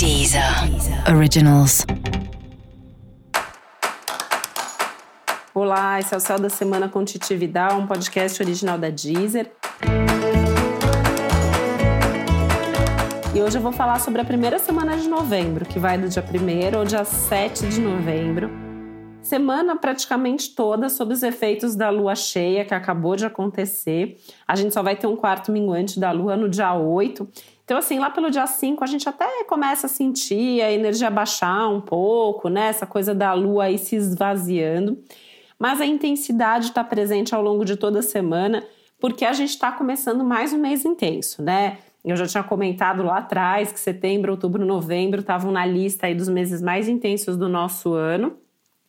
Deezer Originals. Olá, esse é o Céu da Semana com Titi Vidal, um podcast original da Deezer. E hoje eu vou falar sobre a primeira semana de novembro, que vai do dia 1 ao dia 7 de novembro. Semana praticamente toda sob os efeitos da lua cheia que acabou de acontecer. A gente só vai ter um quarto minguante da lua no dia 8. Então, assim, lá pelo dia 5, a gente até começa a sentir a energia baixar um pouco, né? Essa coisa da lua aí se esvaziando. Mas a intensidade está presente ao longo de toda a semana, porque a gente está começando mais um mês intenso, né? Eu já tinha comentado lá atrás que setembro, outubro, novembro estavam na lista aí dos meses mais intensos do nosso ano.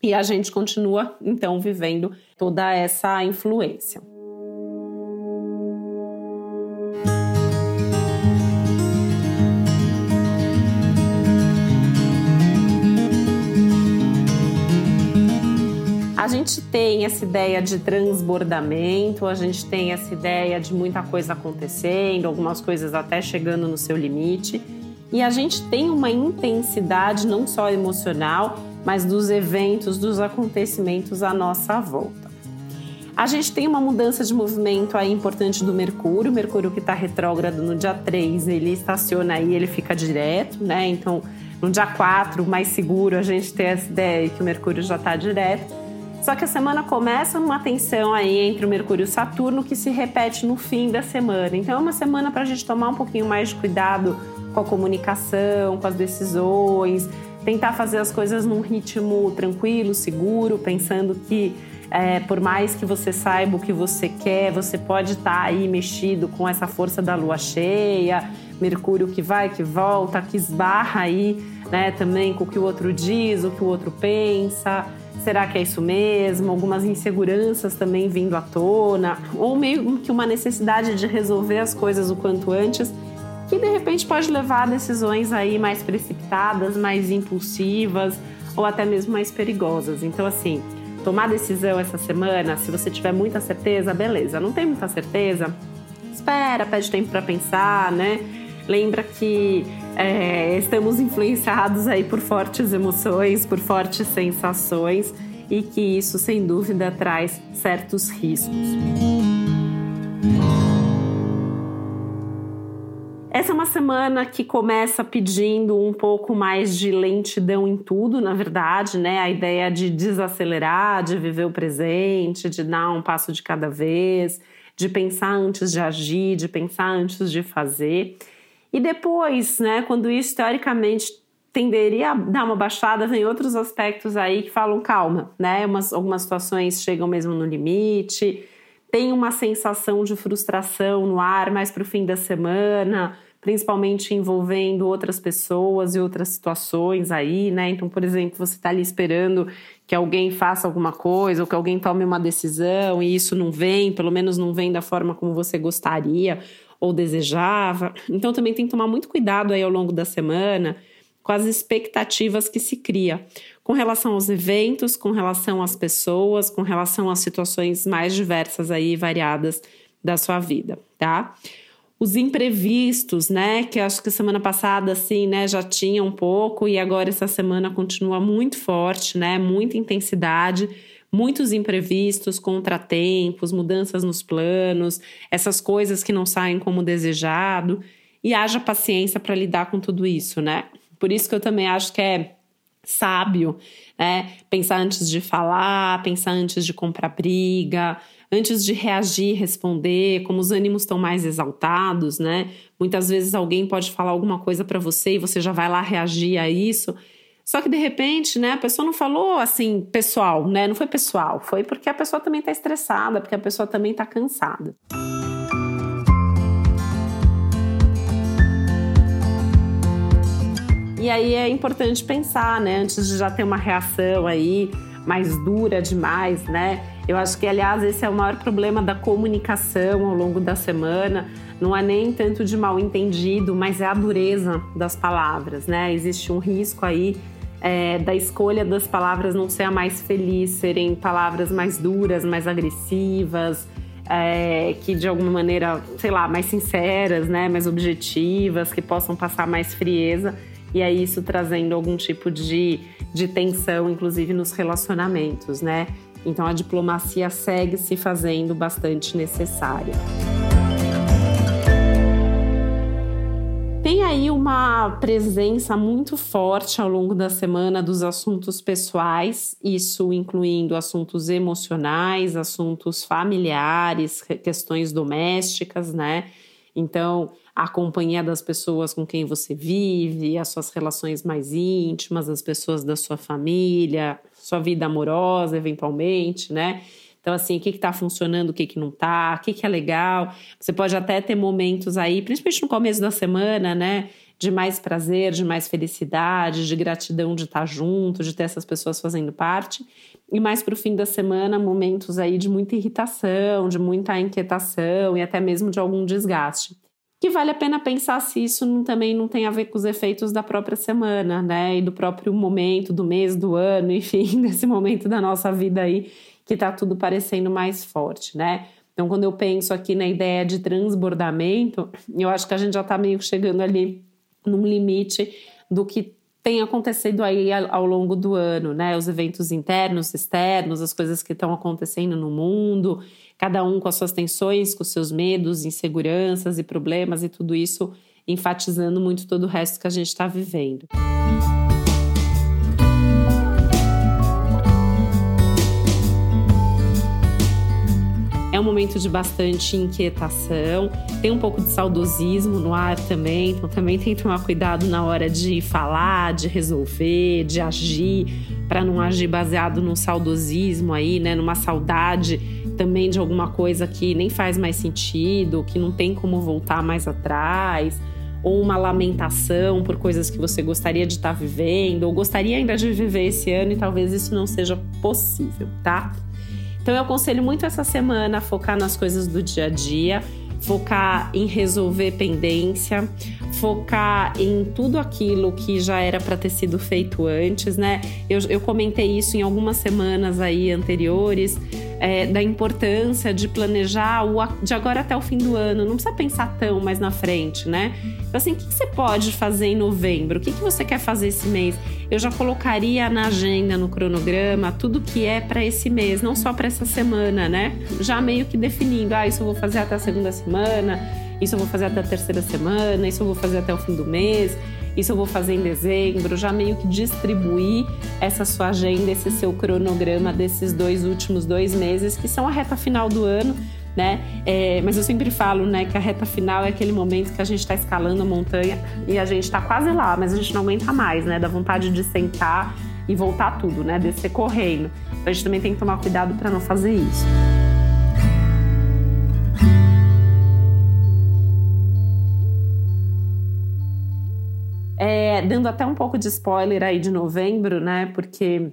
E a gente continua, então, vivendo toda essa influência. Gente tem essa ideia de transbordamento, a gente tem essa ideia de muita coisa acontecendo, algumas coisas até chegando no seu limite. E a gente tem uma intensidade não só emocional, mas dos eventos, dos acontecimentos à nossa volta. A gente tem uma mudança de movimento aí importante do Mercúrio, Mercúrio que está retrógrado no dia 3, ele estaciona aí, ele fica direto, né? Então, no dia 4, mais seguro, a gente tem essa ideia que o Mercúrio já está direto. Só que a semana começa numa tensão aí entre o Mercúrio e o Saturno que se repete no fim da semana. Então é uma semana para a gente tomar um pouquinho mais de cuidado com a comunicação, com as decisões, tentar fazer as coisas num ritmo tranquilo, seguro, pensando que é, por mais que você saiba o que você quer, você pode estar tá aí mexido com essa força da lua cheia, Mercúrio que vai, que volta, que esbarra aí, né, também com o que o outro diz, o que o outro pensa. Será que é isso mesmo? Algumas inseguranças também vindo à tona, ou meio que uma necessidade de resolver as coisas o quanto antes, que de repente pode levar a decisões aí mais precipitadas, mais impulsivas ou até mesmo mais perigosas. Então, assim, tomar decisão essa semana, se você tiver muita certeza, beleza. Não tem muita certeza? Espera, pede tempo para pensar, né? Lembra que é, estamos influenciados aí por fortes emoções, por fortes sensações e que isso, sem dúvida, traz certos riscos. Essa é uma semana que começa pedindo um pouco mais de lentidão em tudo, na verdade, né? A ideia de desacelerar, de viver o presente, de dar um passo de cada vez, de pensar antes de agir, de pensar antes de fazer. E depois, né, quando isso teoricamente tenderia a dar uma baixada, vem outros aspectos aí que falam calma, né? Umas, algumas situações chegam mesmo no limite, tem uma sensação de frustração no ar mais para o fim da semana, principalmente envolvendo outras pessoas e outras situações aí, né? Então, por exemplo, você está ali esperando que alguém faça alguma coisa ou que alguém tome uma decisão e isso não vem, pelo menos não vem da forma como você gostaria ou desejava. Então também tem que tomar muito cuidado aí ao longo da semana com as expectativas que se cria com relação aos eventos, com relação às pessoas, com relação às situações mais diversas aí variadas da sua vida, tá? Os imprevistos, né, que acho que semana passada assim, né, já tinha um pouco e agora essa semana continua muito forte, né, muita intensidade muitos imprevistos, contratempos, mudanças nos planos, essas coisas que não saem como desejado, e haja paciência para lidar com tudo isso, né? Por isso que eu também acho que é sábio, né? Pensar antes de falar, pensar antes de comprar briga, antes de reagir, responder, como os ânimos estão mais exaltados, né? Muitas vezes alguém pode falar alguma coisa para você e você já vai lá reagir a isso. Só que de repente, né, a pessoa não falou assim pessoal, né? Não foi pessoal, foi porque a pessoa também está estressada, porque a pessoa também está cansada. E aí é importante pensar, né, antes de já ter uma reação aí mais dura demais, né? Eu acho que, aliás, esse é o maior problema da comunicação ao longo da semana. Não é nem tanto de mal entendido, mas é a dureza das palavras, né? Existe um risco aí é, da escolha das palavras não ser a mais feliz, serem palavras mais duras, mais agressivas, é, que de alguma maneira, sei lá, mais sinceras, né, mais objetivas, que possam passar mais frieza. e é isso trazendo algum tipo de, de tensão, inclusive nos relacionamentos, né? Então a diplomacia segue se fazendo bastante necessária. Tem aí uma presença muito forte ao longo da semana dos assuntos pessoais, isso incluindo assuntos emocionais, assuntos familiares, questões domésticas, né? Então, a companhia das pessoas com quem você vive, as suas relações mais íntimas, as pessoas da sua família, sua vida amorosa, eventualmente, né? Então, assim, o que está funcionando, o que, que não está, o que, que é legal. Você pode até ter momentos aí, principalmente no começo da semana, né? De mais prazer, de mais felicidade, de gratidão de estar junto, de ter essas pessoas fazendo parte. E mais para o fim da semana, momentos aí de muita irritação, de muita inquietação e até mesmo de algum desgaste que vale a pena pensar se isso não, também não tem a ver com os efeitos da própria semana, né? E do próprio momento, do mês, do ano, enfim, desse momento da nossa vida aí, que tá tudo parecendo mais forte, né? Então, quando eu penso aqui na ideia de transbordamento, eu acho que a gente já tá meio chegando ali num limite do que tem acontecido aí ao longo do ano, né? Os eventos internos, externos, as coisas que estão acontecendo no mundo, cada um com as suas tensões, com seus medos, inseguranças e problemas e tudo isso enfatizando muito todo o resto que a gente está vivendo. Um momento de bastante inquietação, tem um pouco de saudosismo no ar também, então também tem que tomar cuidado na hora de falar, de resolver, de agir, para não agir baseado no saudosismo aí, né, numa saudade também de alguma coisa que nem faz mais sentido, que não tem como voltar mais atrás ou uma lamentação por coisas que você gostaria de estar vivendo, ou gostaria ainda de viver esse ano e talvez isso não seja possível, tá? Então eu aconselho muito essa semana a focar nas coisas do dia a dia, focar em resolver pendência, focar em tudo aquilo que já era para ter sido feito antes, né? Eu, eu comentei isso em algumas semanas aí anteriores é, da importância de planejar o, de agora até o fim do ano. Não precisa pensar tão mais na frente, né? Então, assim, o que, você pode fazer em novembro? O que, você quer fazer esse mês? Eu já colocaria na agenda, no cronograma, tudo que é para esse mês, não só para essa semana, né? Já meio que definindo, ah, isso eu vou fazer até a segunda semana, isso eu vou fazer até a terceira semana, isso eu vou fazer até o fim do mês isso eu vou fazer em dezembro, já meio que distribuir essa sua agenda, esse seu cronograma desses dois últimos dois meses, que são a reta final do ano, né? É, mas eu sempre falo, né, que a reta final é aquele momento que a gente está escalando a montanha e a gente está quase lá, mas a gente não aguenta mais, né? Da vontade de sentar e voltar tudo, né? Descer correndo. Então a gente também tem que tomar cuidado para não fazer isso. Dando até um pouco de spoiler aí de novembro, né? Porque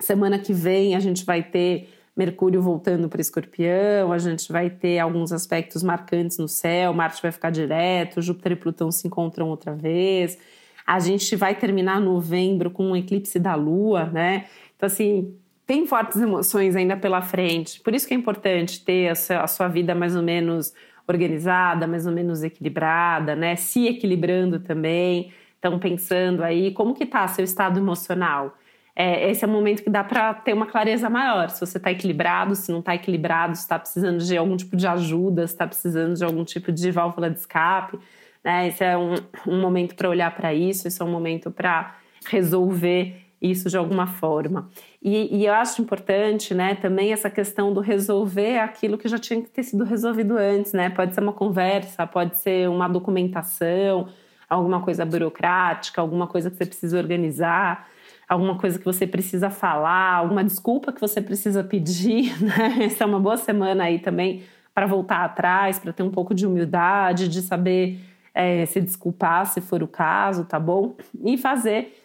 semana que vem a gente vai ter Mercúrio voltando para Escorpião, a gente vai ter alguns aspectos marcantes no céu, Marte vai ficar direto, Júpiter e Plutão se encontram outra vez. A gente vai terminar novembro com um eclipse da Lua, né? Então, assim, tem fortes emoções ainda pela frente. Por isso que é importante ter a sua vida mais ou menos organizada, mais ou menos equilibrada, né? Se equilibrando também estão pensando aí, como que está seu estado emocional? É, esse é o momento que dá para ter uma clareza maior. Se você está equilibrado, se não está equilibrado, se está precisando de algum tipo de ajuda, se está precisando de algum tipo de válvula de escape. Né? Esse é um, um momento para olhar para isso, esse é um momento para resolver isso de alguma forma. E, e, eu acho importante, né, também essa questão do resolver aquilo que já tinha que ter sido resolvido antes, né? Pode ser uma conversa, pode ser uma documentação, alguma coisa burocrática, alguma coisa que você precisa organizar, alguma coisa que você precisa falar, alguma desculpa que você precisa pedir, né? Essa é uma boa semana aí também para voltar atrás, para ter um pouco de humildade, de saber é, se desculpar se for o caso, tá bom? E fazer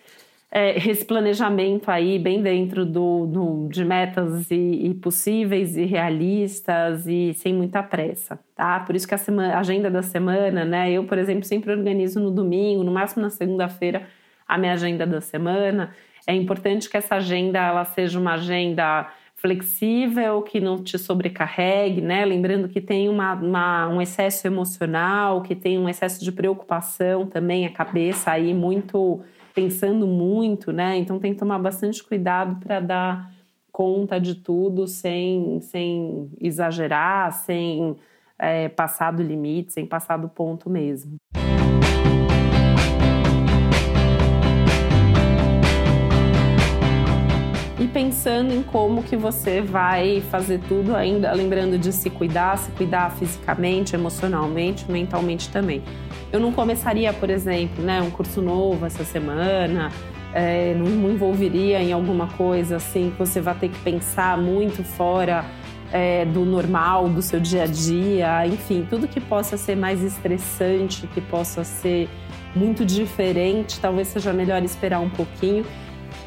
é, esse planejamento aí bem dentro do, do de metas e, e, possíveis e realistas e sem muita pressa, tá? Por isso que a, semana, agenda da semana, né? Eu, por exemplo, sempre organizo no domingo, no máximo na segunda-feira, a minha agenda da semana. É importante que essa agenda ela seja uma agenda flexível, que não te sobrecarregue, né? Lembrando que tem uma, uma, um excesso emocional, que tem um excesso de preocupação também, a cabeça aí muito pensando muito, né? Então tem que tomar bastante cuidado para dar conta de tudo sem, sem exagerar, sem é, passar do limite, sem passar do ponto mesmo. e pensando em como que você vai fazer tudo ainda, lembrando de se cuidar, se cuidar fisicamente, emocionalmente, mentalmente também. Eu não começaria, por exemplo, né, um curso novo essa semana, é, não me envolveria em alguma coisa assim que você vai ter que pensar muito fora é, do normal, do seu dia a dia, enfim, tudo que possa ser mais estressante, que possa ser muito diferente, talvez seja melhor esperar um pouquinho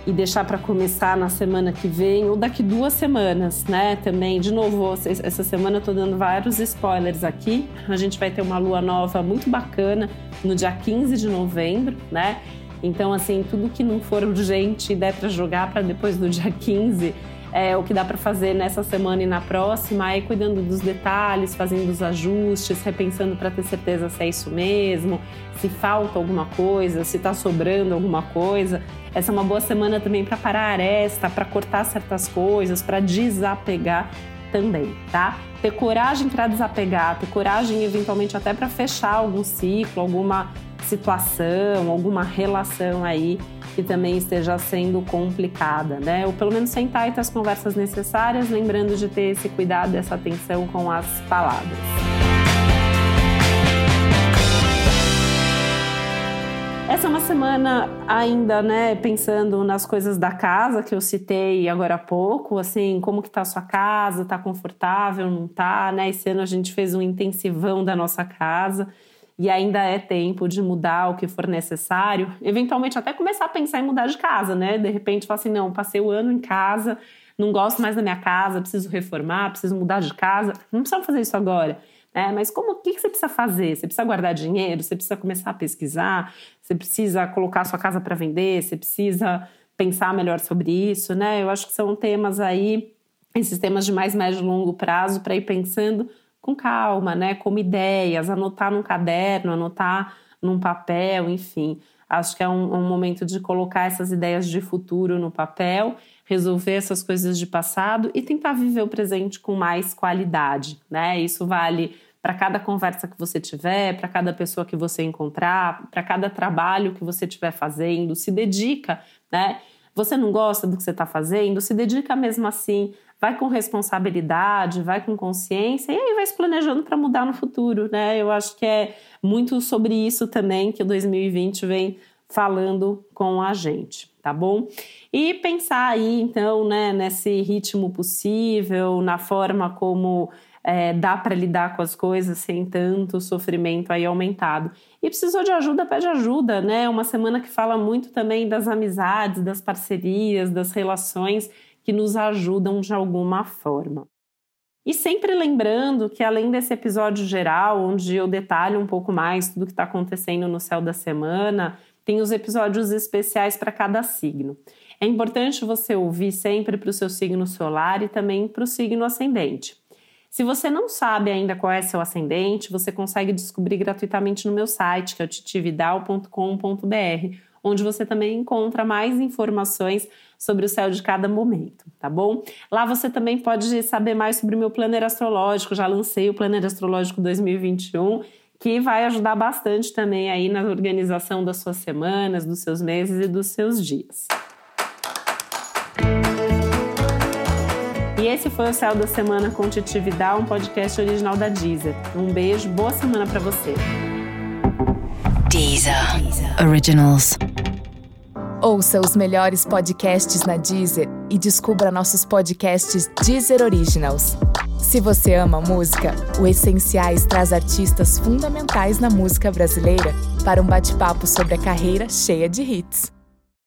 e deixar para começar na semana que vem ou daqui duas semanas, né? Também, de novo, essa semana eu tô dando vários spoilers aqui. A gente vai ter uma lua nova muito bacana no dia 15 de novembro, né? Então, assim, tudo que não for urgente e der para jogar para depois do dia 15 é, o que dá para fazer nessa semana e na próxima é cuidando dos detalhes, fazendo os ajustes, repensando para ter certeza se é isso mesmo, se falta alguma coisa, se está sobrando alguma coisa. Essa é uma boa semana também para parar a aresta, para cortar certas coisas, para desapegar também, tá? Ter coragem para desapegar, ter coragem eventualmente até para fechar algum ciclo, alguma situação, alguma relação aí que também esteja sendo complicada, né? Ou pelo menos sentar e ter as conversas necessárias, lembrando de ter esse cuidado, essa atenção com as palavras. Essa é uma semana ainda, né, pensando nas coisas da casa que eu citei agora há pouco, assim, como que tá a sua casa, tá confortável, não tá, né? Esse ano a gente fez um intensivão da nossa casa e ainda é tempo de mudar o que for necessário, eventualmente até começar a pensar em mudar de casa, né? De repente, falar assim, não, passei o ano em casa, não gosto mais da minha casa, preciso reformar, preciso mudar de casa. Não precisa fazer isso agora. Né? Mas como o que, que você precisa fazer? Você precisa guardar dinheiro, você precisa começar a pesquisar, você precisa colocar sua casa para vender, você precisa pensar melhor sobre isso, né? Eu acho que são temas aí, esses temas de mais médio e longo prazo, para ir pensando com calma, né? Como ideias, anotar num caderno, anotar num papel, enfim. Acho que é um, um, momento de colocar essas ideias de futuro no papel, resolver essas coisas de passado e tentar viver o presente com mais qualidade, né? Isso vale para cada conversa que você tiver, para cada pessoa que você encontrar, para cada trabalho que você estiver fazendo, se dedica, né? Você não gosta do que você está fazendo, se dedica mesmo assim vai com responsabilidade, vai com consciência e aí vai se planejando para mudar no futuro, né? Eu acho que é muito sobre isso também que o 2020 vem falando com a gente, tá bom? E pensar aí, então, né, nesse ritmo possível, na forma como é, dá para lidar com as coisas sem tanto sofrimento aí aumentado. E precisou de ajuda, pede ajuda, né? Uma semana que fala muito também das amizades, das parcerias, das relações que nos ajudam de alguma forma. E sempre lembrando que, além desse episódio geral, onde eu detalho um pouco mais tudo que está acontecendo no céu da semana, tem os episódios especiais para cada signo. É importante você ouvir sempre para o seu signo solar e também para o signo ascendente. Se você não sabe ainda qual é seu ascendente, você consegue descobrir gratuitamente no meu site, que é o titividal.com.br, onde você também encontra mais informações sobre o céu de cada momento, tá bom? Lá você também pode saber mais sobre o meu planner astrológico, já lancei o planner astrológico 2021, que vai ajudar bastante também aí na organização das suas semanas, dos seus meses e dos seus dias. E esse foi o Céu da Semana com Titi Vidal, um podcast original da Deezer. Um beijo, boa semana para você. Deezer. Deezer. Originals. Ouça os melhores podcasts na Deezer e descubra nossos podcasts Deezer Originals. Se você ama música, o Essenciais traz artistas fundamentais na música brasileira para um bate-papo sobre a carreira cheia de hits.